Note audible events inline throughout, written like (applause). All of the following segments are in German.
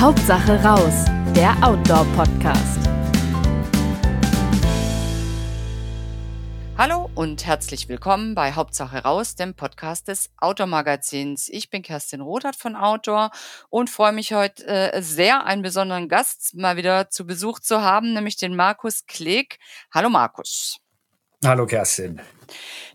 Hauptsache raus, der Outdoor-Podcast. Hallo und herzlich willkommen bei Hauptsache raus, dem Podcast des Outdoor-Magazins. Ich bin Kerstin Rothart von Outdoor und freue mich heute äh, sehr, einen besonderen Gast mal wieder zu Besuch zu haben, nämlich den Markus Kleg. Hallo Markus. Hallo Kerstin.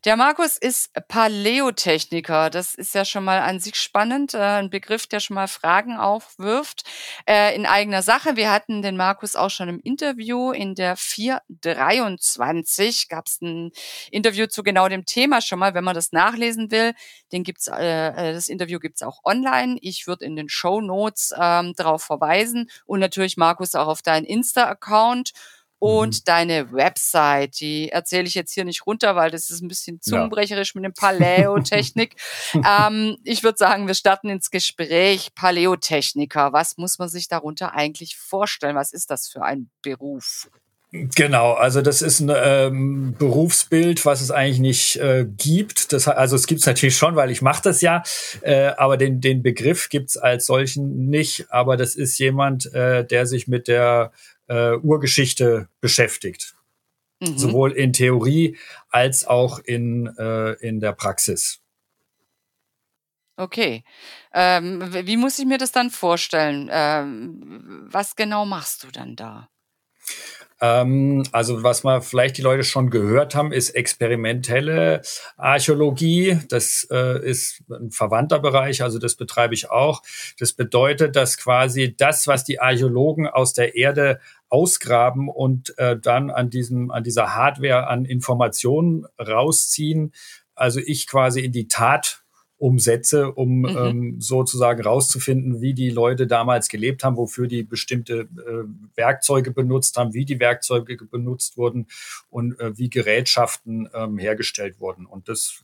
Der Markus ist Paläotechniker. Das ist ja schon mal an sich spannend. Äh, ein Begriff, der schon mal Fragen aufwirft. Äh, in eigener Sache. Wir hatten den Markus auch schon im Interview. In der 423 gab es ein Interview zu genau dem Thema schon mal. Wenn man das nachlesen will, den gibt's, äh, äh das Interview gibt's auch online. Ich würde in den Show Notes ähm, darauf verweisen. Und natürlich, Markus, auch auf deinen Insta-Account. Und mhm. deine Website, die erzähle ich jetzt hier nicht runter, weil das ist ein bisschen zungenbrecherisch ja. mit dem Paläotechnik. (laughs) ähm, ich würde sagen, wir starten ins Gespräch. Paläotechniker, was muss man sich darunter eigentlich vorstellen? Was ist das für ein Beruf? Genau, also das ist ein ähm, Berufsbild, was es eigentlich nicht äh, gibt. Das, also es gibt es natürlich schon, weil ich mache das ja, äh, aber den, den Begriff gibt es als solchen nicht. Aber das ist jemand, äh, der sich mit der äh, Urgeschichte beschäftigt. Mhm. Sowohl in Theorie als auch in, äh, in der Praxis. Okay. Ähm, wie muss ich mir das dann vorstellen? Ähm, was genau machst du dann da? Ähm, also was mal vielleicht die Leute schon gehört haben, ist experimentelle Archäologie. Das äh, ist ein verwandter Bereich, also das betreibe ich auch. Das bedeutet, dass quasi das, was die Archäologen aus der Erde ausgraben und äh, dann an diesem, an dieser Hardware an Informationen rausziehen, also ich quasi in die Tat umsetze, um mhm. ähm, sozusagen rauszufinden, wie die Leute damals gelebt haben, wofür die bestimmte äh, Werkzeuge benutzt haben, wie die Werkzeuge benutzt wurden und äh, wie Gerätschaften ähm, hergestellt wurden. Und das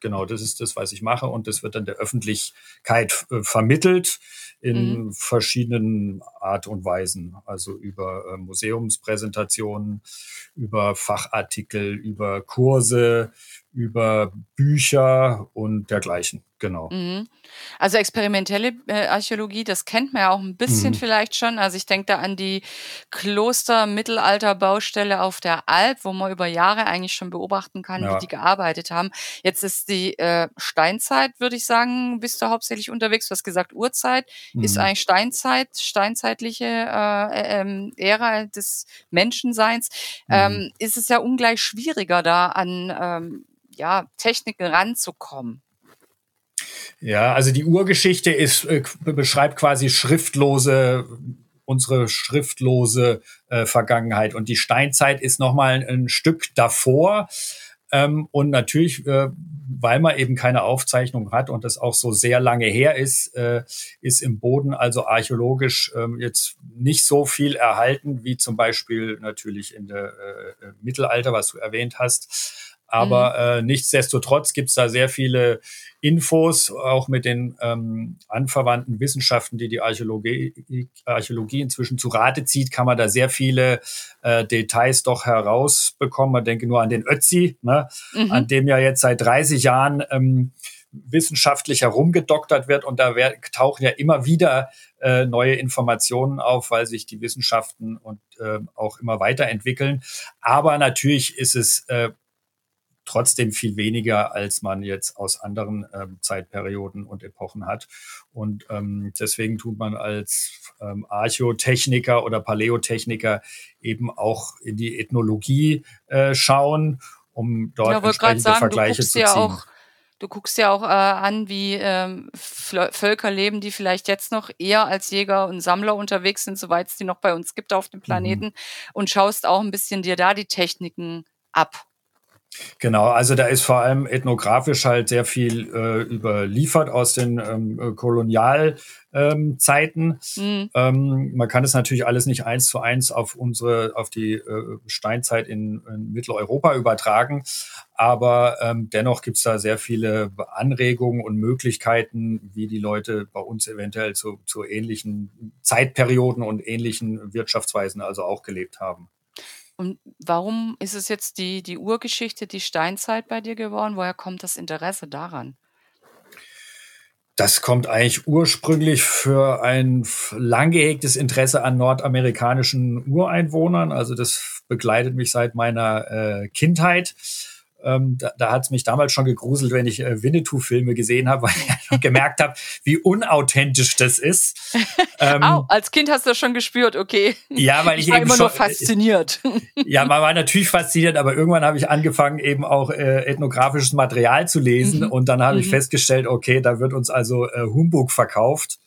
genau, das ist das, was ich mache und das wird dann der Öffentlichkeit äh, vermittelt in mhm. verschiedenen Art und Weisen, also über äh, Museumspräsentationen, über Fachartikel, über Kurse, über Bücher und dergleichen. Genau. Mhm. Also experimentelle äh, Archäologie, das kennt man ja auch ein bisschen mhm. vielleicht schon. Also ich denke da an die Kloster-Mittelalter-Baustelle auf der Alp, wo man über Jahre eigentlich schon beobachten kann, ja. wie die gearbeitet haben. Jetzt ist die äh, Steinzeit, würde ich sagen, bist du hauptsächlich unterwegs. Du hast gesagt, Urzeit mhm. ist eigentlich Steinzeit, steinzeitliche äh, ähm, Ära des Menschenseins. Mhm. Ähm, ist es ja ungleich schwieriger, da an ähm, ja, Techniken ranzukommen. Ja, also die Urgeschichte ist, äh, beschreibt quasi schriftlose unsere schriftlose äh, Vergangenheit. Und die Steinzeit ist nochmal ein, Stück davor. Ähm, und natürlich, äh, weil man eben keine Aufzeichnung hat und das auch so sehr lange her ist, äh, ist im Boden also archäologisch äh, jetzt nicht so viel erhalten, wie zum Beispiel natürlich in der äh, Mittelalter, was du erwähnt hast. Aber mhm. äh, nichtsdestotrotz gibt's da sehr viele Infos, auch mit den ähm, anverwandten Wissenschaften, die die Archäologie, Archäologie inzwischen zu Rate zieht, kann man da sehr viele äh, Details doch herausbekommen. Man denke nur an den Ötzi, ne, mhm. an dem ja jetzt seit 30 Jahren ähm, wissenschaftlich herumgedoktert wird und da tauchen ja immer wieder äh, neue Informationen auf, weil sich die Wissenschaften und äh, auch immer weiterentwickeln. Aber natürlich ist es äh, trotzdem viel weniger, als man jetzt aus anderen ähm, Zeitperioden und Epochen hat. Und ähm, deswegen tut man als ähm, Archäotechniker oder Paläotechniker eben auch in die Ethnologie äh, schauen, um dort ja, entsprechende sagen, Vergleiche zu ziehen. Ja auch Du guckst ja auch äh, an, wie ähm, Völker leben, die vielleicht jetzt noch eher als Jäger und Sammler unterwegs sind, soweit es die noch bei uns gibt auf dem mhm. Planeten, mhm. und schaust auch ein bisschen dir da die Techniken ab. Genau, also da ist vor allem ethnografisch halt sehr viel äh, überliefert aus den ähm, äh, Kolonialzeiten. Ähm, mhm. ähm, man kann es natürlich alles nicht eins zu eins auf unsere, auf die äh, Steinzeit in, in, Mitteleuropa übertragen, aber ähm, dennoch gibt es da sehr viele Anregungen und Möglichkeiten, wie die Leute bei uns eventuell zu, zu ähnlichen Zeitperioden und ähnlichen Wirtschaftsweisen also auch gelebt haben. Und warum ist es jetzt die, die Urgeschichte, die Steinzeit bei dir geworden? Woher kommt das Interesse daran? Das kommt eigentlich ursprünglich für ein lang gehegtes Interesse an nordamerikanischen Ureinwohnern. Also das begleitet mich seit meiner äh, Kindheit. Ähm, da da hat es mich damals schon gegruselt, wenn ich äh, Winnetou-Filme gesehen habe, (laughs) weil ich gemerkt habe, wie unauthentisch das ist. (laughs) Ähm, Au, als Kind hast du das schon gespürt, okay. Ja, weil ich, ich war immer schon, nur fasziniert. (laughs) Ja, man war natürlich fasziniert, aber irgendwann habe ich angefangen, eben auch äh, ethnografisches Material zu lesen mhm. und dann habe mhm. ich festgestellt, okay, da wird uns also äh, Humbug verkauft.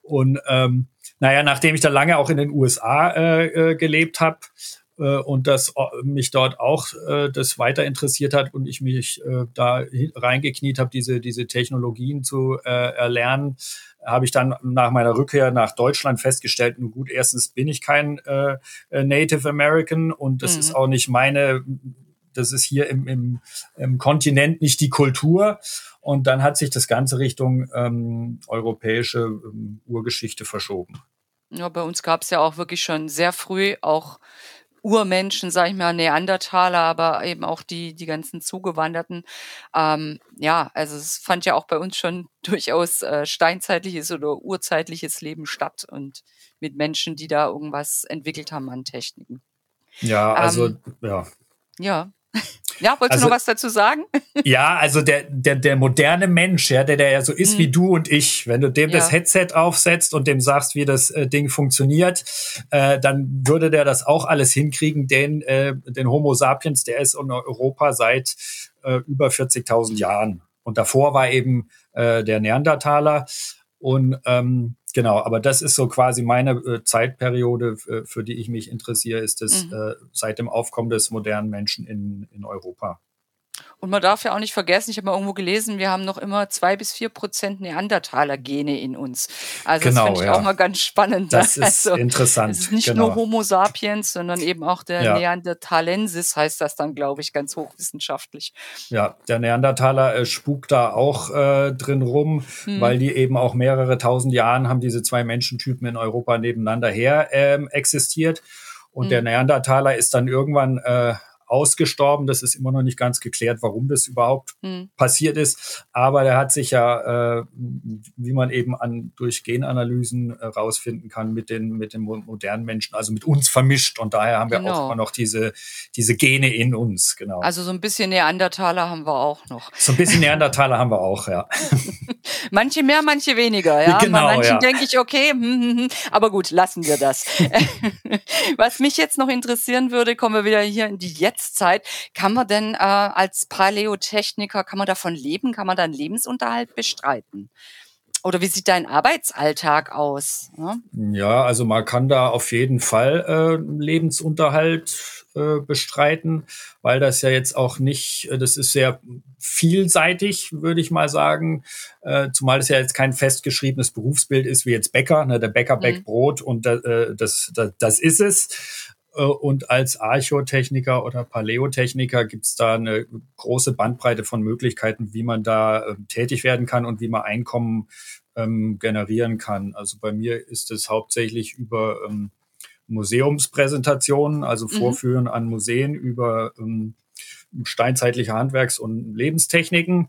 Und ähm, naja, nachdem ich da lange auch in den USA äh, äh, gelebt habe, äh, und das äh, mich dort auch äh, das weiter interessiert hat und ich mich äh, da reingekniet habe, diese, diese Technologien zu äh, erlernen, habe ich dann nach meiner Rückkehr nach Deutschland festgestellt, nun gut, erstens bin ich kein äh, äh Native American und das mhm. ist auch nicht meine, das ist hier im, im, im Kontinent nicht die Kultur. Und dann hat sich das Ganze Richtung ähm, europäische ähm, Urgeschichte verschoben. Ja, bei uns gab es ja auch wirklich schon sehr früh auch Urmenschen, sage ich mal, Neandertaler, aber eben auch die, die ganzen Zugewanderten. Ähm, ja, also es fand ja auch bei uns schon (laughs) durchaus äh, steinzeitliches oder urzeitliches Leben statt und mit Menschen, die da irgendwas entwickelt haben an Techniken. Ja, also ähm, ja. Ja. Ja, wolltest also, du noch was dazu sagen? Ja, also der, der, der moderne Mensch, ja, der, der ja so ist mhm. wie du und ich, wenn du dem ja. das Headset aufsetzt und dem sagst, wie das äh, Ding funktioniert, äh, dann würde der das auch alles hinkriegen, denn äh, den Homo sapiens, der ist in Europa seit äh, über 40.000 Jahren. Und davor war eben äh, der Neandertaler. Und ähm, genau, aber das ist so quasi meine äh, Zeitperiode, äh, für die ich mich interessiere, ist es mhm. äh, seit dem Aufkommen des modernen Menschen in, in Europa. Und man darf ja auch nicht vergessen, ich habe mal irgendwo gelesen, wir haben noch immer zwei bis vier Prozent Neandertaler-Gene in uns. Also genau, das finde ich ja. auch mal ganz spannend. Ne? Das ist also, interessant. Es ist nicht genau. nur Homo sapiens, sondern eben auch der ja. Neandertalensis heißt das dann, glaube ich, ganz hochwissenschaftlich. Ja, der Neandertaler äh, spukt da auch äh, drin rum, hm. weil die eben auch mehrere tausend Jahren haben diese zwei Menschentypen in Europa nebeneinander her ähm, existiert. Und hm. der Neandertaler ist dann irgendwann äh, ausgestorben. Das ist immer noch nicht ganz geklärt, warum das überhaupt mhm. passiert ist. Aber der hat sich ja, äh, wie man eben an durch Genanalysen äh, rausfinden kann, mit den mit den modernen Menschen, also mit uns vermischt. Und daher haben wir genau. auch immer noch diese diese Gene in uns. Genau. Also so ein bisschen Neandertaler haben wir auch noch. So ein bisschen Neandertaler haben wir auch, ja. (laughs) manche mehr, manche weniger. Ja. Genau, Bei manchen ja. denke ich, okay, hm, hm, hm, aber gut, lassen wir das. (laughs) Was mich jetzt noch interessieren würde, kommen wir wieder hier in die jetzt Jetztzeit. Kann man denn äh, als Paläotechniker, kann man davon leben? Kann man da einen Lebensunterhalt bestreiten? Oder wie sieht dein Arbeitsalltag aus? Ja, ja also man kann da auf jeden Fall äh, Lebensunterhalt äh, bestreiten, weil das ja jetzt auch nicht, äh, das ist sehr vielseitig, würde ich mal sagen, äh, zumal es ja jetzt kein festgeschriebenes Berufsbild ist wie jetzt Bäcker, ne? der Bäcker bäckt mhm. Brot und äh, das, das, das ist es. Äh, und als Archäotechniker oder Paläotechniker gibt es da eine große Bandbreite von Möglichkeiten, wie man da äh, tätig werden kann und wie man Einkommen ähm, generieren kann. Also bei mir ist es hauptsächlich über ähm, Museumspräsentationen, also mhm. Vorführen mhm. an Museen über ähm, steinzeitliche Handwerks- und Lebenstechniken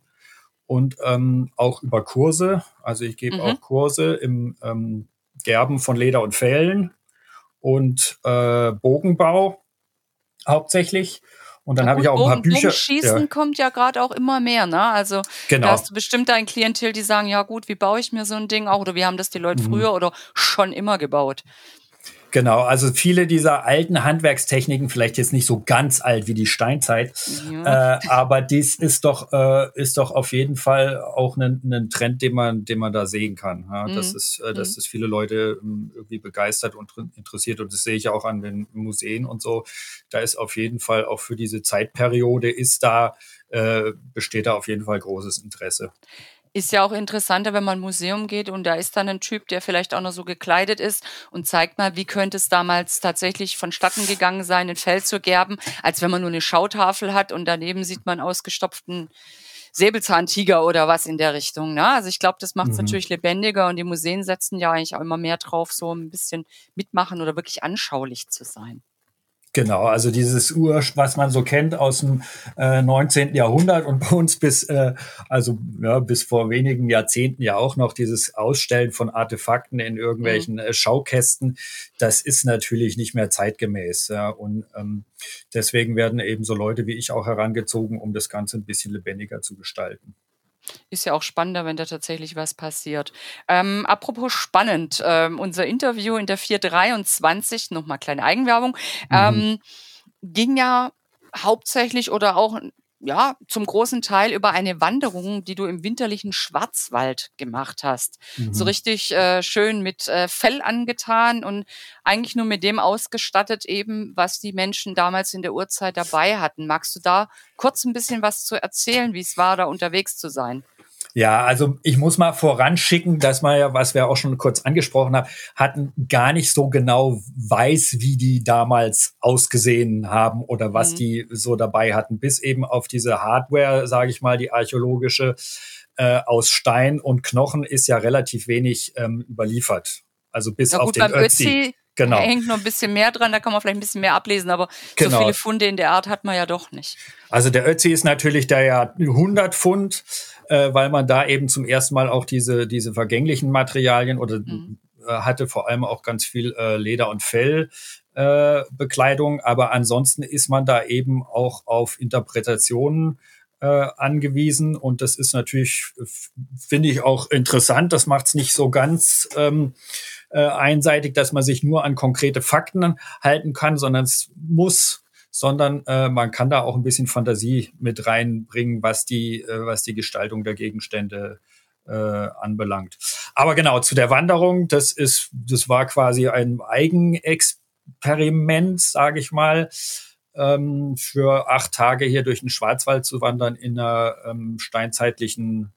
und ähm, auch über Kurse. Also ich gebe mhm. auch Kurse im ähm, Gerben von Leder und Fellen und äh, Bogenbau hauptsächlich. Und dann habe ich auch ein paar Bücher. Bogenschießen ja. kommt ja gerade auch immer mehr, ne? Also genau. da hast du bestimmt ein Klientel, die sagen, ja gut, wie baue ich mir so ein Ding auch? Oder wie haben das die Leute mhm. früher oder schon immer gebaut? Genau, also viele dieser alten Handwerkstechniken, vielleicht jetzt nicht so ganz alt wie die Steinzeit, ja. äh, aber dies ist doch äh, ist doch auf jeden Fall auch ein, Trend, den man den man da sehen kann. Ja? Mhm. Das ist, äh, dass mhm. das viele Leute ähm, irgendwie begeistert und interessiert und das sehe ich auch an den Museen und so. Da ist auf jeden Fall auch für diese Zeitperiode ist da äh, besteht da auf jeden Fall großes Interesse. Ist ja auch interessanter, wenn man ein Museum geht und da ist dann ein Typ, der vielleicht auch noch so gekleidet ist und zeigt mal, wie könnte es damals tatsächlich vonstatten gegangen sein, ein Feld zu gerben, als wenn man nur eine Schautafel hat und daneben sieht man ausgestopften Säbelzahntiger oder was in der Richtung. Ne? Also ich glaube, das macht es mhm. natürlich lebendiger und die Museen setzen ja eigentlich auch immer mehr drauf, so ein bisschen mitmachen oder wirklich anschaulich zu sein. Genau, also dieses Ur, was man so kennt aus dem äh, 19. Jahrhundert und bei uns bis, äh, also ja, bis vor wenigen Jahrzehnten ja auch noch dieses Ausstellen von Artefakten in irgendwelchen mhm. äh, Schaukästen, das ist natürlich nicht mehr zeitgemäß. Ja, und ähm, deswegen werden eben so Leute wie ich auch herangezogen, um das Ganze ein bisschen lebendiger zu gestalten. Ist ja auch spannender, wenn da tatsächlich was passiert. Ähm, apropos spannend, ähm, unser Interview in der 423, nochmal kleine Eigenwerbung, mhm. ähm, ging ja hauptsächlich oder auch ja, zum großen Teil über eine Wanderung, die du im winterlichen Schwarzwald gemacht hast. Mhm. So richtig äh, schön mit äh, Fell angetan und eigentlich nur mit dem ausgestattet eben, was die Menschen damals in der Urzeit dabei hatten. Magst du da kurz ein bisschen was zu erzählen, wie es war, da unterwegs zu sein? Ja, also ich muss mal voranschicken, dass man ja, was wir auch schon kurz angesprochen haben, hatten gar nicht so genau weiß, wie die damals ausgesehen haben oder was mhm. die so dabei hatten, bis eben auf diese Hardware, sage ich mal, die archäologische äh, aus Stein und Knochen ist ja relativ wenig ähm, überliefert. Also bis gut, auf den Ötzi. Ötzi genau. hängt noch ein bisschen mehr dran, da kann man vielleicht ein bisschen mehr ablesen, aber genau. so viele Funde in der Art hat man ja doch nicht. Also der Ötzi ist natürlich der ja 100 Pfund äh, weil man da eben zum ersten Mal auch diese, diese vergänglichen Materialien oder mhm. äh, hatte vor allem auch ganz viel äh, Leder und Fell. Bekleidung, aber ansonsten ist man da eben auch auf Interpretationen äh, angewiesen und das ist natürlich, finde ich auch interessant. Das macht es nicht so ganz ähm, äh, einseitig, dass man sich nur an konkrete Fakten halten kann, sondern es muss sondern äh, man kann da auch ein bisschen Fantasie mit reinbringen, was die, äh, was die Gestaltung der Gegenstände äh, anbelangt. Aber genau, zu der Wanderung, das ist, das war quasi ein Eigenexperiment, sage ich mal, ähm, für acht Tage hier durch den Schwarzwald zu wandern in einer ähm, steinzeitlichen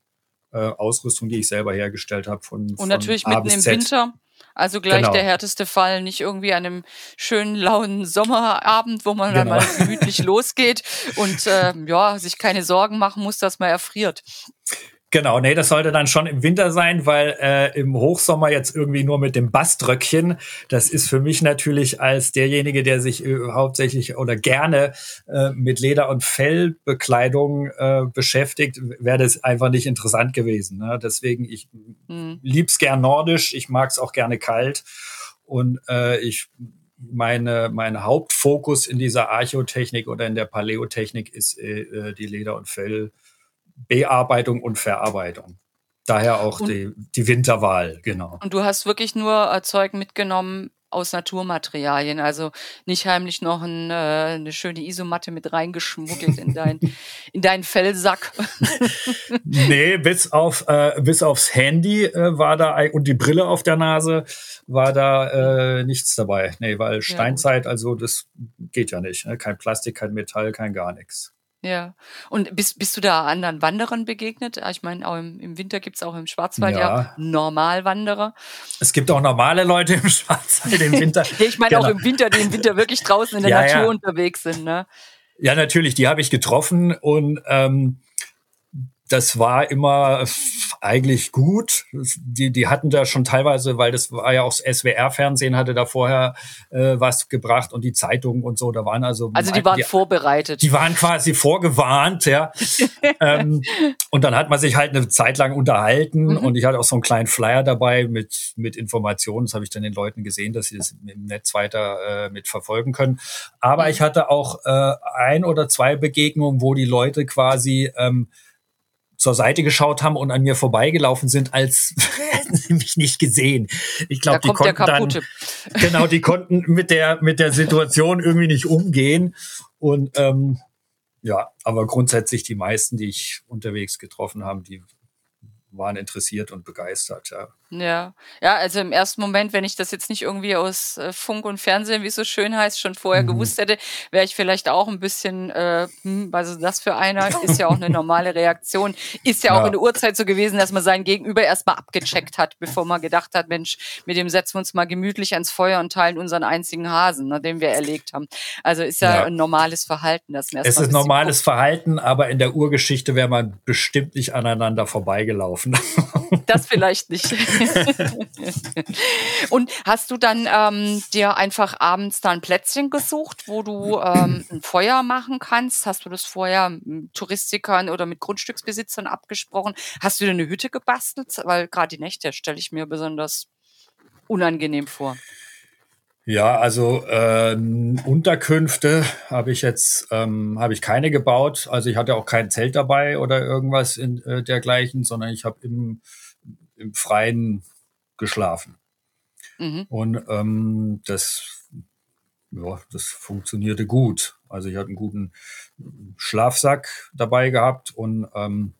äh, Ausrüstung, die ich selber hergestellt habe. Von, Und natürlich von mitten im Winter. Also gleich genau. der härteste Fall, nicht irgendwie an einem schönen lauen Sommerabend, wo man genau. dann mal gemütlich (laughs) losgeht und äh, ja, sich keine Sorgen machen muss, dass man erfriert. Genau, nee, das sollte dann schon im Winter sein, weil äh, im Hochsommer jetzt irgendwie nur mit dem Baströckchen, das ist für mich natürlich als derjenige, der sich äh, hauptsächlich oder gerne äh, mit Leder- und Fellbekleidung äh, beschäftigt, wäre das einfach nicht interessant gewesen. Ne? Deswegen, ich mhm. lieb's gern nordisch, ich mag's auch gerne kalt und äh, ich meine, mein Hauptfokus in dieser Archäotechnik oder in der Paläotechnik ist äh, äh die Leder- und Fell. Bearbeitung und Verarbeitung. Daher auch und, die, die Winterwahl, genau. Und du hast wirklich nur äh, Zeug mitgenommen aus Naturmaterialien, also nicht heimlich noch ein, äh, eine schöne Isomatte mit reingeschmuggelt in, dein, (laughs) in deinen Fellsack. (laughs) nee, bis, auf, äh, bis aufs Handy äh, war da und die Brille auf der Nase war da äh, nichts dabei. Nee, weil Steinzeit, ja, also das geht ja nicht. Ne? Kein Plastik, kein Metall, kein gar nichts. Ja. Und bist, bist du da anderen Wanderern begegnet? Ich meine, auch im, im Winter gibt es auch im Schwarzwald ja, ja Normalwanderer. Es gibt auch normale Leute im (laughs) Schwarzwald im Winter. (laughs) ich meine genau. auch im Winter, die im Winter wirklich draußen in der ja, Natur ja. unterwegs sind. Ne? Ja, natürlich, die habe ich getroffen und ähm, das war immer eigentlich gut. Die, die hatten da schon teilweise, weil das war ja auch das SWR-Fernsehen hatte da vorher äh, was gebracht und die Zeitungen und so, da waren also. Also die waren die, vorbereitet. Die waren quasi vorgewarnt, ja. (laughs) ähm, und dann hat man sich halt eine Zeit lang unterhalten mhm. und ich hatte auch so einen kleinen Flyer dabei mit, mit Informationen. Das habe ich dann den Leuten gesehen, dass sie das im Netz weiter äh, mit verfolgen können. Aber mhm. ich hatte auch äh, ein oder zwei Begegnungen, wo die Leute quasi ähm, zur Seite geschaut haben und an mir vorbeigelaufen sind, als (laughs) hätten sie mich nicht gesehen. Ich glaube, die konnten dann (laughs) genau, die konnten mit der mit der Situation irgendwie nicht umgehen und ähm, ja, aber grundsätzlich die meisten, die ich unterwegs getroffen habe, die waren interessiert und begeistert, ja. Ja, ja, also im ersten Moment, wenn ich das jetzt nicht irgendwie aus äh, Funk und Fernsehen, wie es so schön heißt, schon vorher mhm. gewusst hätte, wäre ich vielleicht auch ein bisschen, äh, hm, also das für einer ist ja auch eine normale Reaktion. Ist ja, ja. auch in der Uhrzeit so gewesen, dass man sein Gegenüber erstmal abgecheckt hat, bevor man gedacht hat, Mensch, mit dem setzen wir uns mal gemütlich ans Feuer und teilen unseren einzigen Hasen, ne, den wir erlegt haben. Also ist ja, ja. ein normales Verhalten. Das es ist normales guckt. Verhalten, aber in der Urgeschichte wäre man bestimmt nicht aneinander vorbeigelaufen. Das vielleicht nicht. (laughs) (laughs) Und hast du dann ähm, dir einfach abends da ein Plätzchen gesucht, wo du ähm, ein Feuer machen kannst? Hast du das vorher mit Touristikern oder mit Grundstücksbesitzern abgesprochen? Hast du dir eine Hütte gebastelt? Weil gerade die Nächte stelle ich mir besonders unangenehm vor. Ja, also äh, Unterkünfte habe ich jetzt ähm, habe ich keine gebaut. Also ich hatte auch kein Zelt dabei oder irgendwas in äh, dergleichen, sondern ich habe im, im Freien geschlafen. Mhm. Und ähm, das ja, das funktionierte gut. Also ich hatte einen guten Schlafsack dabei gehabt und ähm,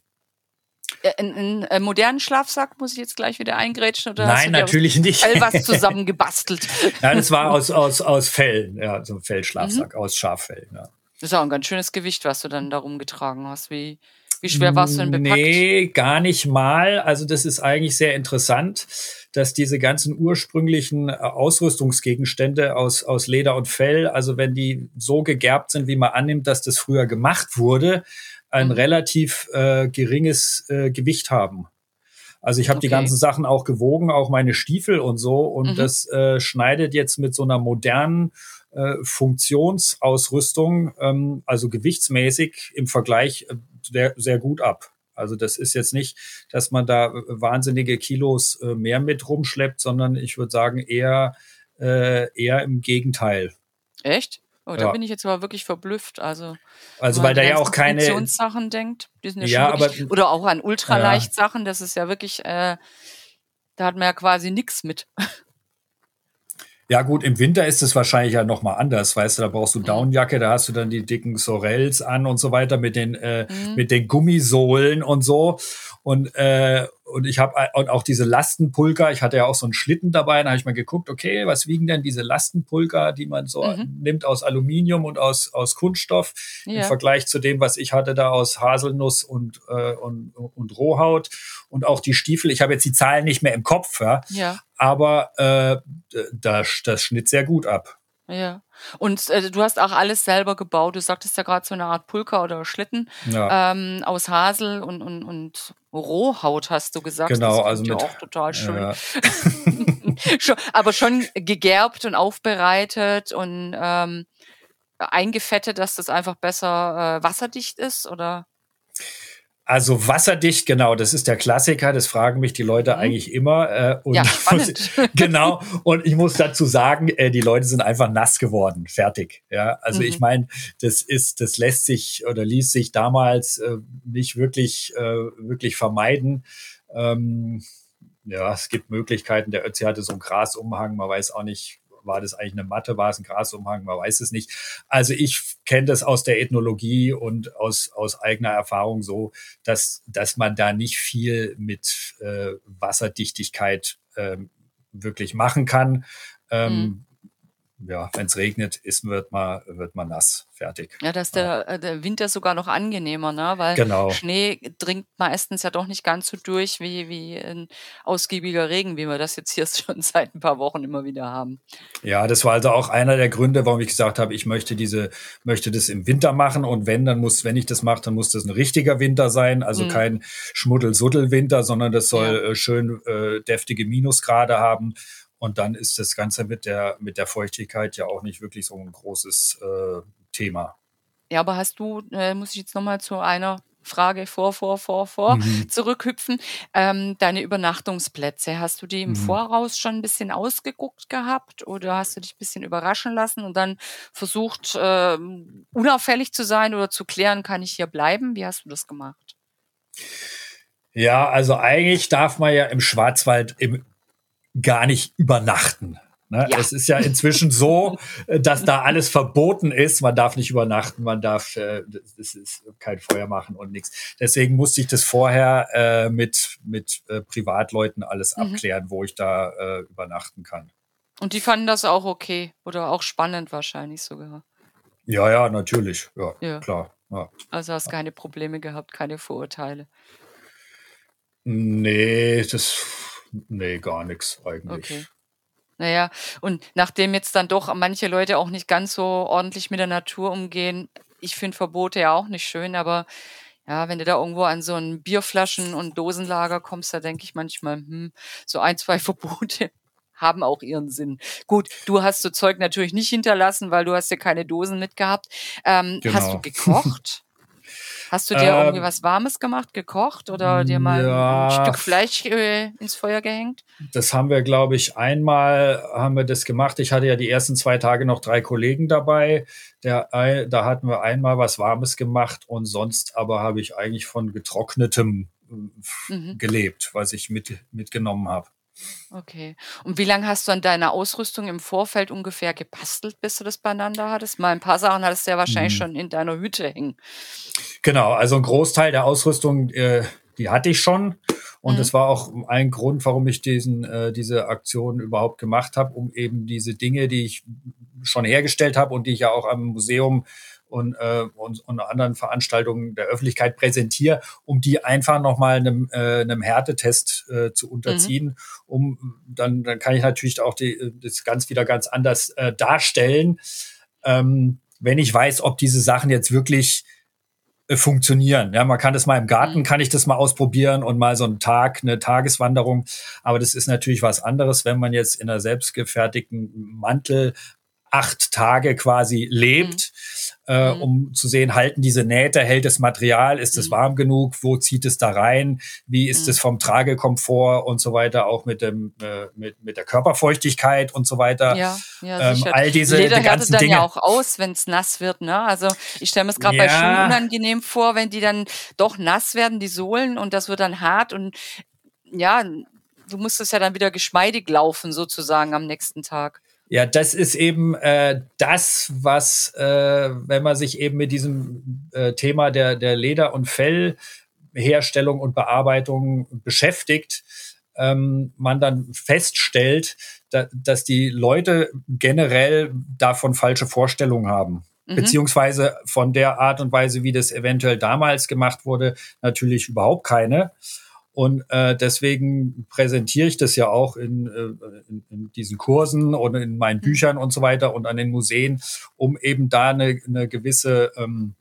einen, äh, einen modernen Schlafsack muss ich jetzt gleich wieder eingrätschen oder Nein, natürlich nicht. All was zusammengebastelt. (laughs) ja, das war aus aus aus Fellen, ja, so ein Fellschlafsack mhm. aus Schaffell. Ja. Das ist auch ein ganz schönes Gewicht, was du dann darum getragen hast. Wie wie schwer warst du denn bepackt? Nee, gar nicht mal. Also das ist eigentlich sehr interessant, dass diese ganzen ursprünglichen äh, Ausrüstungsgegenstände aus, aus Leder und Fell, also wenn die so gegerbt sind, wie man annimmt, dass das früher gemacht wurde, ein mhm. relativ äh, geringes äh, Gewicht haben. Also ich habe okay. die ganzen Sachen auch gewogen, auch meine Stiefel und so. Und mhm. das äh, schneidet jetzt mit so einer modernen äh, Funktionsausrüstung, ähm, also gewichtsmäßig im Vergleich äh, sehr, sehr gut ab. Also das ist jetzt nicht, dass man da wahnsinnige Kilos äh, mehr mit rumschleppt, sondern ich würde sagen eher, äh, eher im Gegenteil. Echt? Oh, da ja. bin ich jetzt aber wirklich verblüfft. Also, also weil da ja auch keine Funktionssachen denkt, die sind ja, ja wirklich, aber, oder auch an Ultraleicht-Sachen, das ist ja wirklich, äh, da hat man ja quasi nichts mit. Ja gut, im Winter ist es wahrscheinlich ja noch mal anders, weißt du, da brauchst du mhm. Downjacke, da hast du dann die dicken Sorels an und so weiter mit den äh, mhm. mit den Gummisohlen und so und äh, und ich habe und auch diese Lastenpulker, ich hatte ja auch so einen Schlitten dabei, da habe ich mal geguckt, okay, was wiegen denn diese Lastenpulker, die man so mhm. nimmt aus Aluminium und aus, aus Kunststoff ja. im Vergleich zu dem, was ich hatte da aus Haselnuss und, äh, und, und Rohhaut und auch die Stiefel. Ich habe jetzt die Zahlen nicht mehr im Kopf, ja, ja. aber äh, das, das schnitt sehr gut ab. Ja. Und äh, du hast auch alles selber gebaut. Du sagtest ja gerade so eine Art Pulker oder Schlitten ja. ähm, aus Hasel und, und, und Rohhaut, hast du gesagt. Genau, also mit, auch total schön. (laughs) Ja. schon, aber schon gegerbt und aufbereitet und ähm, eingefettet, dass das einfach besser äh, wasserdicht ist, oder? Also wasserdicht, genau, das ist der Klassiker, das fragen mich die Leute mhm. eigentlich immer. Äh, und ja, (laughs) spannend. genau, und ich muss dazu sagen, äh, die Leute sind einfach nass geworden, fertig. Ja, also mhm. ich meine, das ist, das lässt sich oder ließ sich damals äh, nicht wirklich, äh, wirklich vermeiden. Ähm, ja, es gibt Möglichkeiten. Der Ötzi hatte so einen Grasumhang, man weiß auch nicht, war das eigentlich eine Matte, war es ein Grasumhang, man weiß es nicht. Also ich kenne das aus der Ethnologie und aus, aus eigener Erfahrung so, dass, dass man da nicht viel mit äh, Wasserdichtigkeit ähm, wirklich machen kann. Ähm, mhm ja, wenn es regnet, ist, wird man, wird man nass. Fertig. Ja, da ist der, äh, der Winter sogar noch angenehmer, ne? Weil genau. Schnee dringt meistens ja doch nicht ganz so durch wie, wie ein ausgiebiger Regen, wie wir das jetzt hier (laughs) schon seit ein paar Wochen immer wieder haben. Ja, das war also auch einer der Gründe, warum ich gesagt habe, ich möchte diese, möchte das im Winter machen und wenn, dann muss, wenn ich das mache, dann muss das ein richtiger Winter sein, also mhm. kein Schmuddel-Suddel-Winter, sondern das soll ja. äh, schön äh, deftige Minusgrade haben und dann ist das Ganze mit der, mit der Feuchtigkeit ja auch nicht wirklich so ein großes äh, Thema. Ja, aber hast du, äh, muss ich jetzt nochmal zu einer Frage vor, vor, vor, vor mhm. zurückhüpfen. Ähm, deine Übernachtungsplätze, hast du die im mhm. Voraus schon ein bisschen ausgeguckt gehabt oder hast du dich ein bisschen überraschen lassen und dann versucht, äh, unauffällig zu sein oder zu klären, kann ich hier bleiben? Wie hast du das gemacht? Ja, also eigentlich darf man ja im Schwarzwald im gar nicht übernachten. Ne? Ja. Es ist ja inzwischen so, (laughs) dass da alles verboten ist. Man darf nicht übernachten, man darf äh, das ist kein Feuer machen und nichts. Deswegen musste ich das vorher äh, mit, mit äh, Privatleuten alles mhm. abklären, wo ich da äh, übernachten kann. Und die fanden das auch okay oder auch spannend wahrscheinlich sogar. Ja, ja, natürlich. Ja, ja. klar. Ja. Also hast keine Probleme gehabt, keine Vorurteile. Nee, das Nee, gar nichts eigentlich. Okay. Naja, und nachdem jetzt dann doch manche Leute auch nicht ganz so ordentlich mit der Natur umgehen, ich finde Verbote ja auch nicht schön, aber Ja, wenn du da irgendwo an so ein Bierflaschen- und Dosenlager kommst, da denke ich manchmal, hm, so ein, zwei (laughs) Verbote haben auch ihren Sinn. Gut, du hast so Zeug natürlich nicht hinterlassen, weil du hast ja keine Dosen mitgehabt. Ähm, genau. Hast du genau. gekocht? (laughs) Hast du dir ähm, irgendwie was Warmes gemacht, gekocht oder dir mal ja, ein Stück Fleisch äh, ins Feuer gehängt? Das haben wir, glaube ich, einmal haben wir das gemacht. Ich hatte ja die ersten zwei Tage noch drei Kollegen dabei. Der, da hatten wir einmal was Warmes gemacht und sonst aber habe ich eigentlich von getrocknetem äh, mhm. gelebt, was ich mit, mitgenommen habe. Okay. Und wie lange hast du an deiner Ausrüstung im Vorfeld ungefähr gebastelt, bis du das beieinander hattest? Mal ein paar Sachen hattest du ja wahrscheinlich hm. schon in deiner Hütte hängen. Genau, also ein Großteil der Ausrüstung, äh, die hatte ich schon. Und mhm. das war auch ein Grund, warum ich diesen, äh, diese Aktion überhaupt gemacht habe, um eben diese Dinge, die ich schon hergestellt habe und die ich ja auch am Museum und, äh, und, und anderen Veranstaltungen der Öffentlichkeit präsentiere, um die einfach nochmal einem, äh, einem Härtetest äh, zu unterziehen, mhm. um dann, dann kann ich natürlich auch die, das ganz wieder ganz anders äh, darstellen, ähm, wenn ich weiß, ob diese Sachen jetzt wirklich funktionieren. Ja, man kann das mal im Garten, mhm. kann ich das mal ausprobieren und mal so einen Tag, eine Tageswanderung. Aber das ist natürlich was anderes, wenn man jetzt in einer selbstgefertigten Mantel acht Tage quasi lebt, mhm. äh, mhm. um zu sehen, halten diese Nähte, hält das Material, ist es mhm. warm genug, wo zieht es da rein, wie ist mhm. es vom Tragekomfort und so weiter, auch mit dem äh, mit, mit der Körperfeuchtigkeit und so weiter. Ja, ja ähm, all diese Leder die ganzen dann Dinge. ja auch aus, wenn es nass wird, ne? Also ich stelle mir es gerade ja. bei Schuhen unangenehm vor, wenn die dann doch nass werden, die Sohlen und das wird dann hart und ja, du musst es ja dann wieder geschmeidig laufen sozusagen am nächsten Tag. Ja, das ist eben äh, das, was, äh, wenn man sich eben mit diesem äh, Thema der, der Leder- und Fellherstellung und Bearbeitung beschäftigt, ähm, man dann feststellt, da, dass die Leute generell davon falsche Vorstellungen haben. Mhm. Beziehungsweise von der Art und Weise, wie das eventuell damals gemacht wurde, natürlich überhaupt keine. Und äh, deswegen präsentiere ich das ja auch in, äh, in, in diesen Kursen und in meinen mhm. Büchern und so weiter und an den Museen, um eben da eine, eine gewisse, ähm,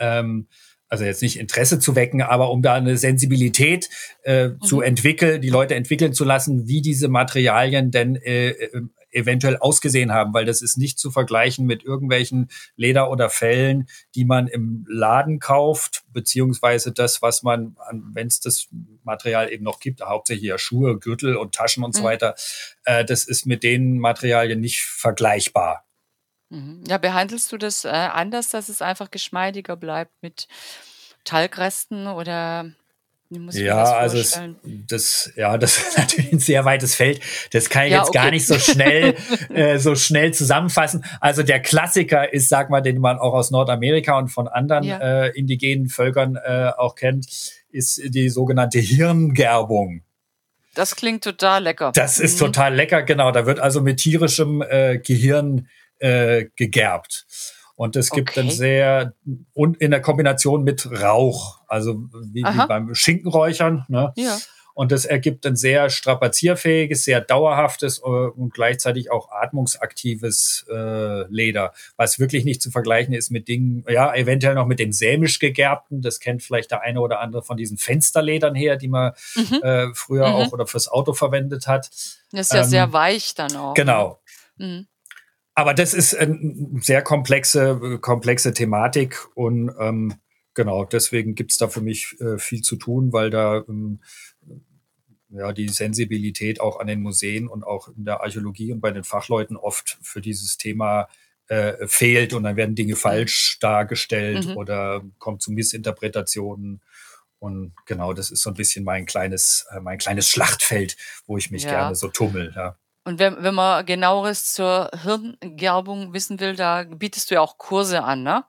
ähm, also jetzt nicht Interesse zu wecken, aber um da eine Sensibilität äh, mhm. zu entwickeln, die Leute entwickeln zu lassen, wie diese Materialien denn äh, äh eventuell ausgesehen haben, weil das ist nicht zu vergleichen mit irgendwelchen Leder oder Fellen, die man im Laden kauft, beziehungsweise das, was man, wenn es das Material eben noch gibt, hauptsächlich ja Schuhe, Gürtel und Taschen und so mhm. weiter, äh, das ist mit den Materialien nicht vergleichbar. Mhm. Ja, behandelst du das äh, anders, dass es einfach geschmeidiger bleibt mit Talgresten oder ja, also es, das, ja, das ist (laughs) natürlich ein sehr weites Feld. Das kann ich ja, jetzt okay. gar nicht so schnell, (laughs) äh, so schnell zusammenfassen. Also der Klassiker ist, sag mal, den man auch aus Nordamerika und von anderen ja. äh, indigenen Völkern äh, auch kennt, ist die sogenannte Hirngerbung. Das klingt total lecker. Das ist mhm. total lecker, genau. Da wird also mit tierischem äh, Gehirn äh, gegerbt. Und es gibt okay. dann sehr, und in der Kombination mit Rauch, also wie, wie beim Schinkenräuchern. Ne? Ja. Und das ergibt ein sehr strapazierfähiges, sehr dauerhaftes äh, und gleichzeitig auch atmungsaktives äh, Leder, was wirklich nicht zu vergleichen ist mit Dingen, ja, eventuell noch mit den sämisch gegerbten. Das kennt vielleicht der eine oder andere von diesen Fensterledern her, die man mhm. äh, früher mhm. auch oder fürs Auto verwendet hat. Das ist ja ähm, sehr weich dann auch. Genau. Mhm. Aber das ist eine sehr komplexe, komplexe Thematik und ähm, genau, deswegen gibt's da für mich äh, viel zu tun, weil da ähm, ja die Sensibilität auch an den Museen und auch in der Archäologie und bei den Fachleuten oft für dieses Thema äh, fehlt und dann werden Dinge mhm. falsch dargestellt mhm. oder kommt zu Missinterpretationen. Und genau, das ist so ein bisschen mein kleines, äh, mein kleines Schlachtfeld, wo ich mich ja. gerne so tummel. Ja. Und wenn, wenn man genaueres zur Hirngerbung wissen will, da bietest du ja auch Kurse an, ne?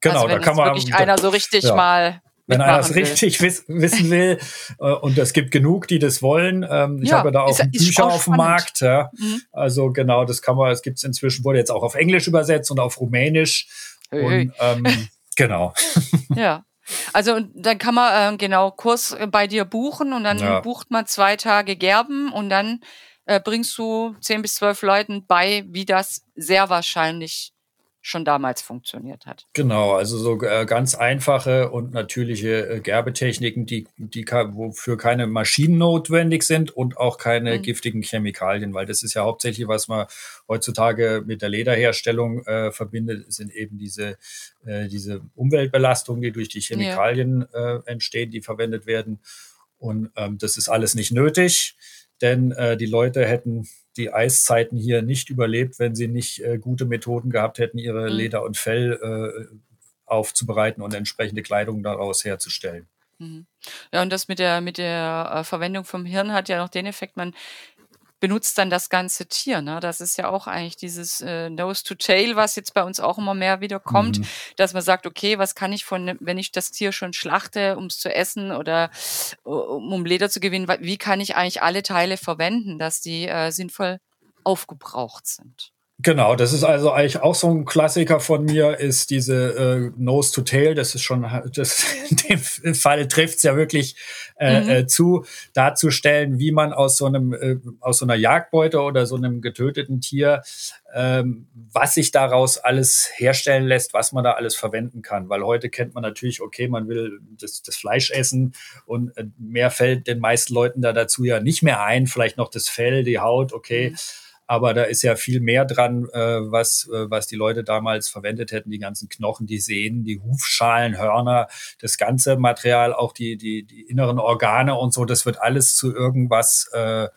Genau, also da kann man. Wirklich einer so richtig ja. mal. Wenn einer das richtig wiss, wissen will, äh, und es gibt genug, die das wollen. Ähm, ich ja, habe ja da auch ist, Bücher auf dem Markt. Ja. Mhm. Also genau, das kann man, es gibt es inzwischen, wurde jetzt auch auf Englisch übersetzt und auf Rumänisch. Hey, und ähm, (laughs) genau. (laughs) Ja. Also dann kann man äh, genau Kurs bei dir buchen und dann ja. bucht man zwei Tage Gerben und dann äh, bringst du zehn bis zwölf Leuten bei, wie das sehr wahrscheinlich schon damals funktioniert hat. Genau, also so äh, ganz einfache und natürliche äh, Gerbetechniken, die, die wofür keine Maschinen notwendig sind und auch keine mhm. giftigen Chemikalien, weil das ist ja hauptsächlich, was man heutzutage mit der Lederherstellung äh, verbindet, sind eben diese, äh, diese Umweltbelastungen, die durch die Chemikalien ja. äh, entstehen, die verwendet werden. Und ähm, das ist alles nicht nötig, denn äh, die Leute hätten die Eiszeiten hier nicht überlebt, wenn sie nicht äh, gute Methoden gehabt hätten, ihre mhm. Leder und Fell äh, aufzubereiten und entsprechende Kleidung daraus herzustellen. Mhm. Ja, und das mit der, mit der äh, Verwendung vom Hirn hat ja noch den Effekt, man benutzt dann das ganze Tier. Ne? Das ist ja auch eigentlich dieses äh, Nose to Tail, was jetzt bei uns auch immer mehr wieder kommt, mhm. dass man sagt, okay, was kann ich von, wenn ich das Tier schon schlachte, um es zu essen oder um Leder zu gewinnen, wie kann ich eigentlich alle Teile verwenden, dass die äh, sinnvoll aufgebraucht sind? Genau, das ist also eigentlich auch so ein Klassiker von mir, ist diese äh, Nose to Tail. Das ist schon, das (laughs) in dem Fall trifft's ja wirklich äh, mhm. äh, zu, darzustellen, wie man aus so einem, äh, aus so einer Jagdbeute oder so einem getöteten Tier, ähm, was sich daraus alles herstellen lässt, was man da alles verwenden kann. Weil heute kennt man natürlich, okay, man will das, das Fleisch essen und äh, mehr fällt den meisten Leuten da dazu ja nicht mehr ein. Vielleicht noch das Fell, die Haut, okay. Mhm aber da ist ja viel mehr dran, äh, was, äh, was die Leute damals verwendet hätten. Die ganzen Knochen, die Sehnen, die Hufschalen, Hörner, das ganze Material, auch die, die, die inneren Organe und so, das wird alles zu irgendwas äh,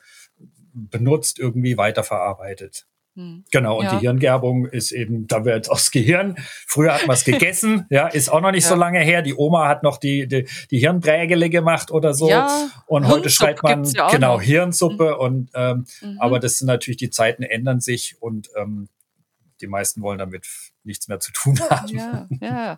benutzt, irgendwie weiterverarbeitet. Hm. Genau, und ja. die Hirngerbung ist eben, da wird aus Gehirn. Früher hat man es gegessen, (laughs) ja, ist auch noch nicht ja. so lange her. Die Oma hat noch die, die, die Hirnprägele gemacht oder so. Ja, und heute schreibt man genau noch. Hirnsuppe. Mhm. Und ähm, mhm. aber das sind natürlich, die Zeiten ändern sich und ähm, die meisten wollen damit nichts mehr zu tun (laughs) haben. Ja, ja.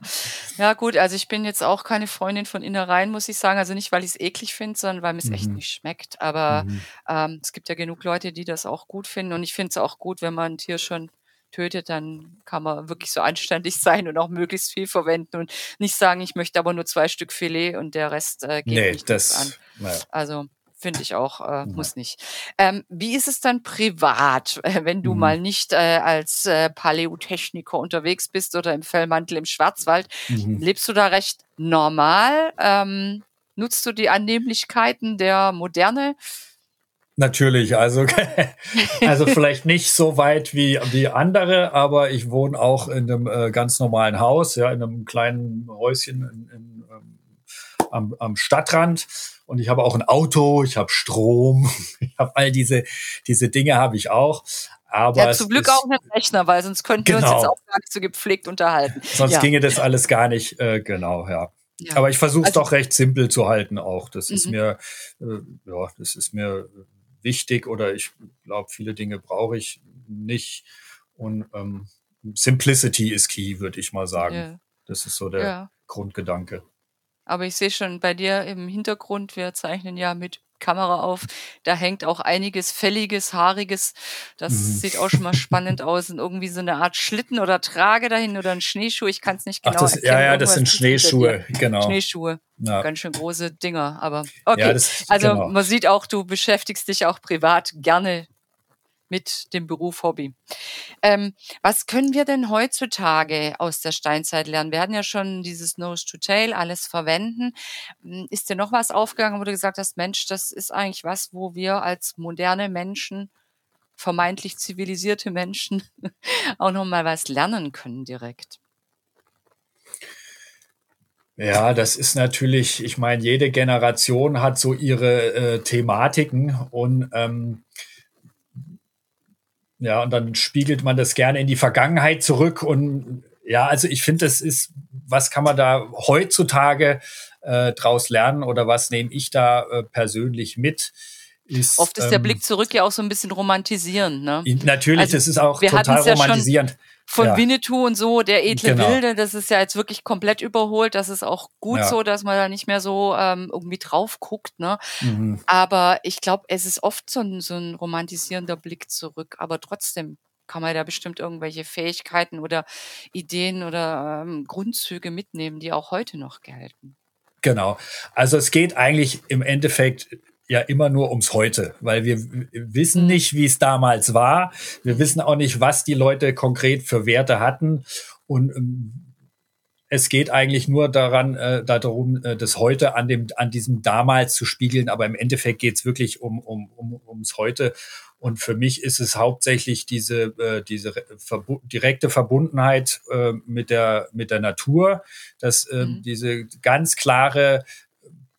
Ja, gut, also ich bin jetzt auch keine Freundin von Innereien, muss ich sagen. Also nicht, weil ich es eklig finde, sondern weil mir es mhm. echt nicht schmeckt. Aber mhm. ähm, es gibt ja genug Leute, die das auch gut finden. Und ich finde es auch gut, wenn man ein Tier schon tötet, dann kann man wirklich so anständig (laughs) sein und auch möglichst viel verwenden und nicht sagen, ich möchte aber nur zwei Stück Filet und der Rest äh, geht nee, nicht das, an. Naja. Also Finde ich auch, äh, muss nicht. Ähm, wie ist es dann privat, (laughs) äh, wenn du mhm. mal nicht äh, als äh, Paläotechniker unterwegs bist oder im Fellmantel im Schwarzwald? Mhm. Lebst du da recht normal? Ähm, nutzt du die Annehmlichkeiten der Moderne? Natürlich, also, (laughs) also (laughs) vielleicht nicht so weit wie, wie andere, aber ich wohne auch in einem äh, ganz normalen Haus, ja, in einem kleinen Häuschen in, in, ähm, am, am Stadtrand und ich habe auch ein Auto, ich habe Strom, (laughs) ich habe all diese, diese Dinge habe ich auch. Aber ja, zum Glück auch einen Rechner, weil sonst könnten genau. wir uns jetzt genau. auch gar nicht so gepflegt unterhalten. Sonst ja. ginge das alles gar nicht, äh, genau, ja. ja. Aber ich versuche es also, doch recht simpel zu halten auch. Das ist mhm. mir, äh, ja, das ist mir wichtig oder ich glaube, viele Dinge brauche ich nicht. Und ähm, Simplicity ist key, würde ich mal sagen. Ja. Das ist so der Grundgedanke. Aber ich sehe schon bei dir im Hintergrund, wir zeichnen ja mit Kamera auf, da hängt auch einiges Fälliges, Haariges. Das mhm. sieht auch schon mal spannend aus. Und irgendwie so eine Art Schlitten oder Trage dahin oder ein Schneeschuh. Ich kann es nicht genau Ach, das, erkennen. Ja, ja, das sind Schneeschuhe, genau. Schneeschuhe. Ja. Ganz schön große Dinger. Aber okay. Ja, das, also genau. man sieht auch, du beschäftigst dich auch privat gerne mit dem Beruf Hobby. Ähm, was können wir denn heutzutage aus der Steinzeit lernen? Wir hatten ja schon dieses Nose to Tail, alles verwenden. Hm, ist dir noch was aufgegangen, wo du gesagt hast, Mensch, das ist eigentlich was, wo wir als moderne Menschen, vermeintlich zivilisierte Menschen, (laughs) auch noch mal was lernen können direkt? Ja, das ist natürlich, ich meine, jede Generation hat so ihre äh, Thematiken und ähm, ja, und dann spiegelt man das gerne in die Vergangenheit zurück. Und ja, also ich finde, das ist, was kann man da heutzutage äh, draus lernen oder was nehme ich da äh, persönlich mit? Ist, Oft ist der ähm, Blick zurück ja auch so ein bisschen romantisierend. Ne? Natürlich, also, das ist auch total romantisierend. Ja von ja. Winnetou und so, der edle genau. Wilde, das ist ja jetzt wirklich komplett überholt. Das ist auch gut ja. so, dass man da nicht mehr so ähm, irgendwie drauf guckt. Ne? Mhm. Aber ich glaube, es ist oft so ein, so ein romantisierender Blick zurück. Aber trotzdem kann man da bestimmt irgendwelche Fähigkeiten oder Ideen oder ähm, Grundzüge mitnehmen, die auch heute noch gelten. Genau. Also es geht eigentlich im Endeffekt ja immer nur ums Heute, weil wir wissen nicht, wie es damals war. Wir wissen auch nicht, was die Leute konkret für Werte hatten. Und ähm, es geht eigentlich nur daran, äh, darum, äh, das Heute an dem, an diesem damals zu spiegeln. Aber im Endeffekt geht es wirklich um, um, um, ums Heute. Und für mich ist es hauptsächlich diese, äh, diese verbu direkte Verbundenheit äh, mit, der, mit der Natur, dass äh, mhm. diese ganz klare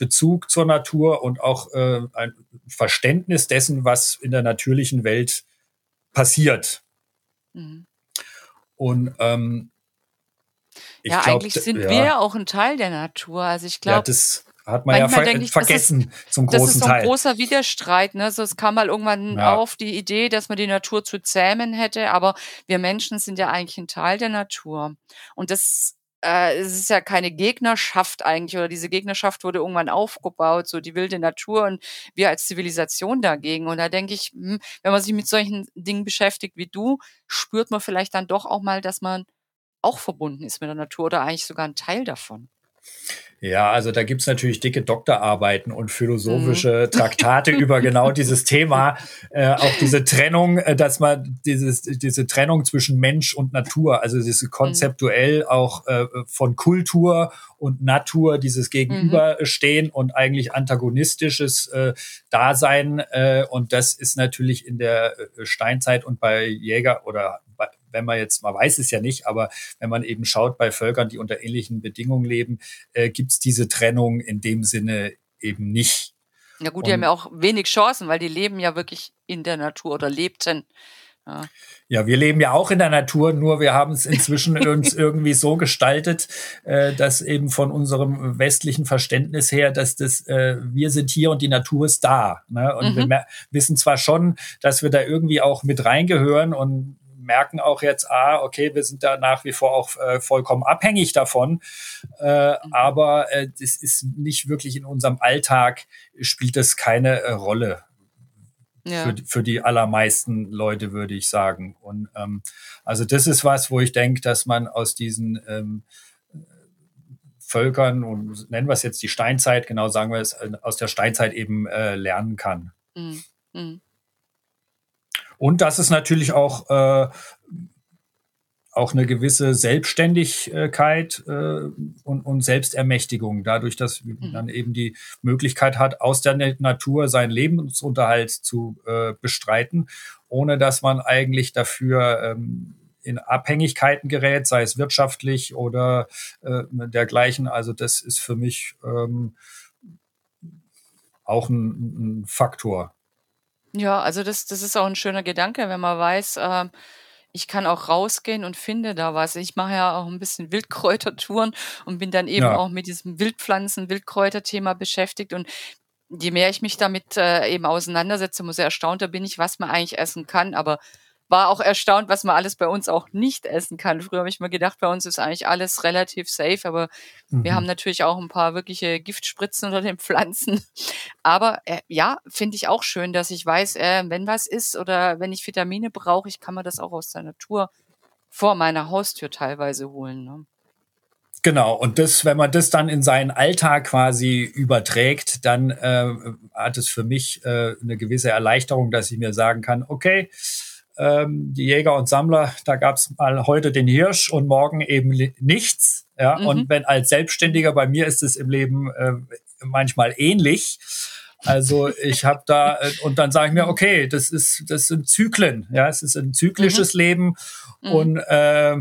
Bezug zur Natur und auch äh, ein Verständnis dessen, was in der natürlichen Welt passiert. Mhm. Und ähm, ja, glaub, eigentlich sind ja, wir ja auch ein Teil der Natur. Also ich glaube, ja, das hat man ja ver ich, vergessen ist, zum großen Teil. Das ist so ein Teil. großer Widerstreit. Ne? So, es kam mal irgendwann ja. auf die Idee, dass man die Natur zu zähmen hätte, aber wir Menschen sind ja eigentlich ein Teil der Natur. Und das äh, es ist ja keine Gegnerschaft eigentlich oder diese Gegnerschaft wurde irgendwann aufgebaut, so die wilde Natur und wir als Zivilisation dagegen. Und da denke ich, hm, wenn man sich mit solchen Dingen beschäftigt wie du, spürt man vielleicht dann doch auch mal, dass man auch verbunden ist mit der Natur oder eigentlich sogar ein Teil davon. Ja, also da gibt's natürlich dicke Doktorarbeiten und philosophische mhm. (laughs) Traktate über genau dieses Thema. Äh, auch diese Trennung, äh, dass man dieses, diese Trennung zwischen Mensch und Natur, also diese konzeptuell mhm. auch äh, von Kultur und Natur, dieses Gegenüberstehen mhm. und eigentlich antagonistisches äh, Dasein. Äh, und das ist natürlich in der äh, Steinzeit und bei Jäger oder wenn man jetzt, man weiß es ja nicht, aber wenn man eben schaut bei Völkern, die unter ähnlichen Bedingungen leben, äh, gibt es diese Trennung in dem Sinne eben nicht. Ja gut, die haben ja auch wenig Chancen, weil die leben ja wirklich in der Natur oder lebten. Ja. ja, wir leben ja auch in der Natur, nur wir haben es inzwischen (laughs) uns irgendwie so gestaltet, äh, dass eben von unserem westlichen Verständnis her, dass das äh, wir sind hier und die Natur ist da. Ne? Und mhm. wir wissen zwar schon, dass wir da irgendwie auch mit reingehören und merken auch jetzt, ah, okay, wir sind da nach wie vor auch äh, vollkommen abhängig davon. Äh, mhm. aber äh, das ist nicht wirklich in unserem Alltag, spielt das keine äh, Rolle. Ja. Für, für die allermeisten Leute, würde ich sagen. Und ähm, also das ist was, wo ich denke, dass man aus diesen ähm, Völkern und nennen wir es jetzt die Steinzeit, genau sagen wir es, äh, aus der Steinzeit eben äh, lernen kann. Mhm. Mhm. Und dass es natürlich auch, äh, auch eine gewisse Selbstständigkeit äh, und, und Selbstermächtigung, dadurch, dass man mhm. dann eben die Möglichkeit hat, aus der Natur seinen Lebensunterhalt zu äh, bestreiten, ohne dass man eigentlich dafür ähm, in Abhängigkeiten gerät, sei es wirtschaftlich oder äh, dergleichen. Also das ist für mich ähm, auch ein, ein Faktor. Ja, also das das ist auch ein schöner Gedanke, wenn man weiß, ähm, ich kann auch rausgehen und finde da was. Ich mache ja auch ein bisschen Wildkräutertouren und bin dann eben Ja. auch mit diesem Wildpflanzen, Wildkräuterthema beschäftigt und je mehr ich mich damit, äh, eben auseinandersetze, umso erstaunter bin ich, was man eigentlich essen kann. Aber war auch erstaunt, was man alles bei uns auch nicht essen kann. Früher habe ich mal gedacht, bei uns ist eigentlich alles relativ safe, aber mhm. wir haben natürlich auch ein paar wirkliche Giftspritzen unter den Pflanzen. (laughs) Aber äh, ja, finde ich auch schön, dass ich weiß, äh, wenn was ist oder wenn ich Vitamine brauche, ich kann mir das auch aus der Natur vor meiner Haustür teilweise holen. Ne? Genau, und das, wenn man das dann in seinen Alltag quasi überträgt, dann äh, hat es für mich äh, eine gewisse Erleichterung, dass ich mir sagen kann, okay, ähm, die Jäger und Sammler, da gab es mal heute den Hirsch und morgen eben nichts. Ja, mhm. und wenn als Selbstständiger bei mir ist es im Leben äh, manchmal ähnlich. Also ich habe da äh, und dann sage ich mir, okay, das ist das sind Zyklen, ja, es ist ein zyklisches mhm. Leben mhm. und äh,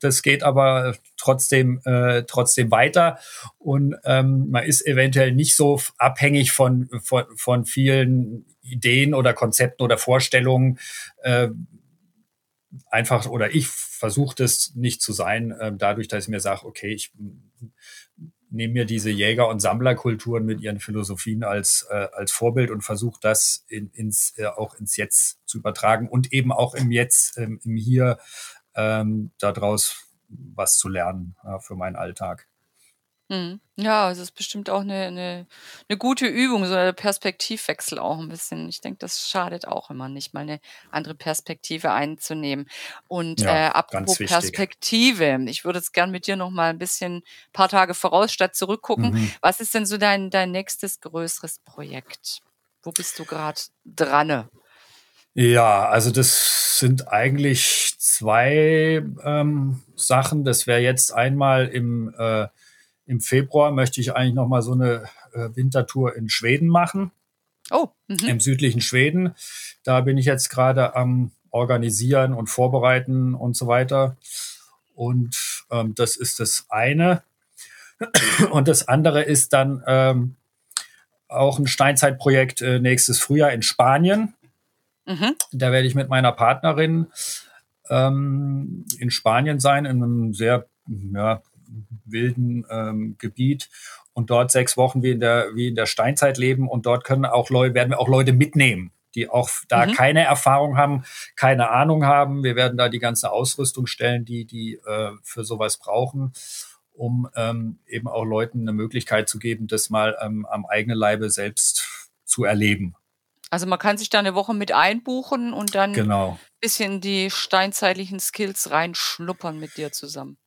das geht aber trotzdem äh, trotzdem weiter. Und ähm, man ist eventuell nicht so abhängig von von, von vielen Ideen oder Konzepten oder Vorstellungen. Äh, einfach oder ich versuche das nicht zu sein, äh, dadurch, dass ich mir sage, okay, ich nehme mir diese Jäger- und Sammlerkulturen mit ihren Philosophien als, äh, als Vorbild und versuche das in, ins, äh, auch ins Jetzt zu übertragen und eben auch im Jetzt, ähm, im Hier ähm, daraus was zu lernen ja, für meinen Alltag. Mhm. Ja, es ist bestimmt auch eine, eine, eine gute Übung, so ein Perspektivwechsel auch ein bisschen. Ich denke, das schadet auch immer nicht, mal eine andere Perspektive einzunehmen. Und Ja, äh, apropos Perspektive, ich würde jetzt gern mit dir noch mal ein bisschen paar Tage voraus statt zurückgucken. Mhm. Was ist denn so dein, dein nächstes größeres Projekt? Wo bist du gerade dran? Ja, also das sind eigentlich zwei ähm, Sachen. Das wäre jetzt einmal im, äh, im Februar möchte ich eigentlich noch mal so eine äh, Wintertour in Schweden machen. Oh. Mhm. Im südlichen Schweden. Da bin ich jetzt gerade am organisieren und vorbereiten und so weiter. Und ähm, das ist das eine. Und das andere ist dann ähm, auch ein Steinzeitprojekt äh, nächstes Frühjahr in Spanien. Mhm. Da werde ich mit meiner Partnerin ähm, in Spanien sein, in einem sehr ja, wilden ähm, Gebiet und dort sechs Wochen wie in der, wie in der Steinzeit leben und dort können auch Leute, werden wir auch Leute mitnehmen die auch da mhm. keine Erfahrung haben, keine Ahnung haben. Wir werden da die ganze Ausrüstung stellen, die die äh, für sowas brauchen, um ähm, eben auch Leuten eine Möglichkeit zu geben, das mal ähm, am eigenen Leibe selbst zu erleben. Also man kann sich da eine Woche mit einbuchen und dann genau. ein bisschen die steinzeitlichen Skills reinschnuppern mit dir zusammen.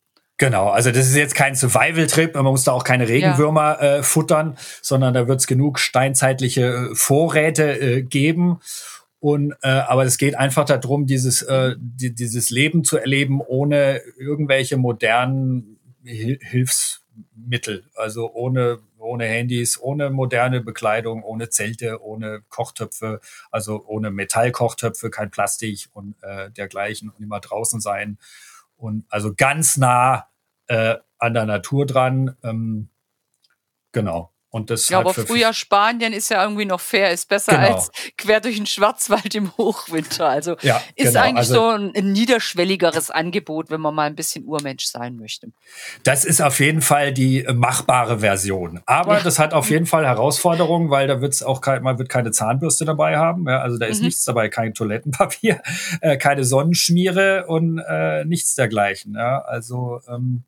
Genau, also das ist jetzt kein Survival-Trip, man muss da auch keine Regenwürmer ja. äh, futtern, sondern da wird es genug steinzeitliche äh, Vorräte äh, geben. Und äh, aber es geht einfach darum, dieses äh, die, dieses Leben zu erleben ohne irgendwelche modernen Hil Hilfsmittel, also ohne ohne Handys, ohne moderne Bekleidung, ohne Zelte, ohne Kochtöpfe, also ohne Metallkochtöpfe, kein Plastik und äh, dergleichen und immer draußen sein und also ganz nah äh, an der Natur dran. Ähm, genau. Und das ja, aber früher Spanien ist ja irgendwie noch fair, ist besser genau. als quer durch den Schwarzwald im Hochwinter. Also ja, ist genau. eigentlich also, so ein, ein, niederschwelligeres Angebot, wenn man mal ein bisschen Urmensch sein möchte. Das ist auf jeden Fall die machbare Version. Aber ja. das hat auf jeden Fall Herausforderungen, weil da wird's auch kein, man wird keine Zahnbürste dabei haben. Ja, also da ist mhm. nichts dabei, kein Toilettenpapier, (laughs) äh, keine Sonnenschmiere und äh, nichts dergleichen. Ja, also ähm,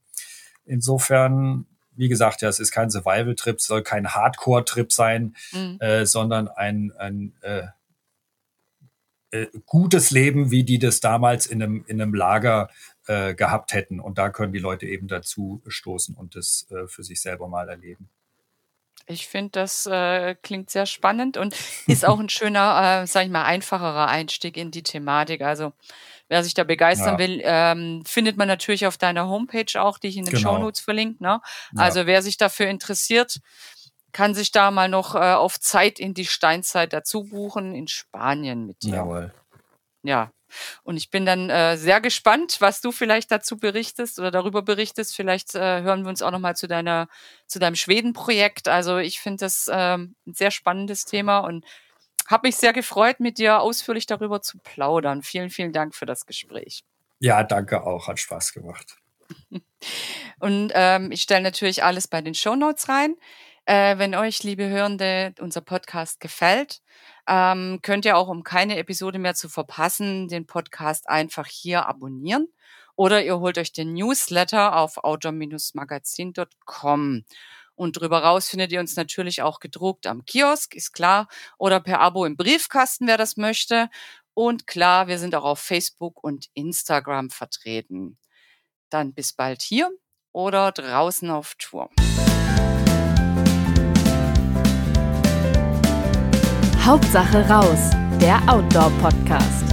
insofern wie gesagt, ja, es ist kein Survival-Trip, soll kein Hardcore-Trip sein, mhm. äh, sondern ein, ein äh, äh, gutes Leben, wie die das damals in einem, in einem Lager äh, gehabt hätten. Und da können die Leute eben dazu stoßen und das äh, für sich selber mal erleben. Ich finde, das äh, klingt sehr spannend und (laughs) ist auch ein schöner, äh, sag ich mal, einfacherer Einstieg in die Thematik. Also wer sich da begeistern ja. will, ähm, findet man natürlich auf deiner Homepage auch, die ich in den genau. Shownotes verlinke. Ne? Also ja. wer sich dafür interessiert, kann sich da mal noch äh, auf Zeit in die Steinzeit dazu buchen in Spanien mit dir. Jawohl. Ja. Und ich bin dann äh, sehr gespannt, was du vielleicht dazu berichtest oder darüber berichtest. Vielleicht äh, hören wir uns auch noch mal zu deiner zu deinem Schweden-Projekt. Also ich finde das ähm, ein sehr spannendes Thema und habe mich sehr gefreut, mit dir ausführlich darüber zu plaudern. Vielen, vielen Dank für das Gespräch. Ja, danke auch. Hat Spaß gemacht. (laughs) Und ähm, ich stelle natürlich alles bei den Show Notes rein. Äh, wenn euch, liebe Hörende, unser Podcast gefällt, ähm, könnt ihr auch, um keine Episode mehr zu verpassen, den Podcast einfach hier abonnieren. Oder ihr holt euch den Newsletter auf outdoor-magazin.com. Und drüber raus findet ihr uns natürlich auch gedruckt am Kiosk, ist klar, oder per Abo im Briefkasten, wer das möchte. Und klar, wir sind auch auf Facebook und Instagram vertreten. Dann bis bald hier oder draußen auf Tour. Hauptsache raus, der Outdoor-Podcast.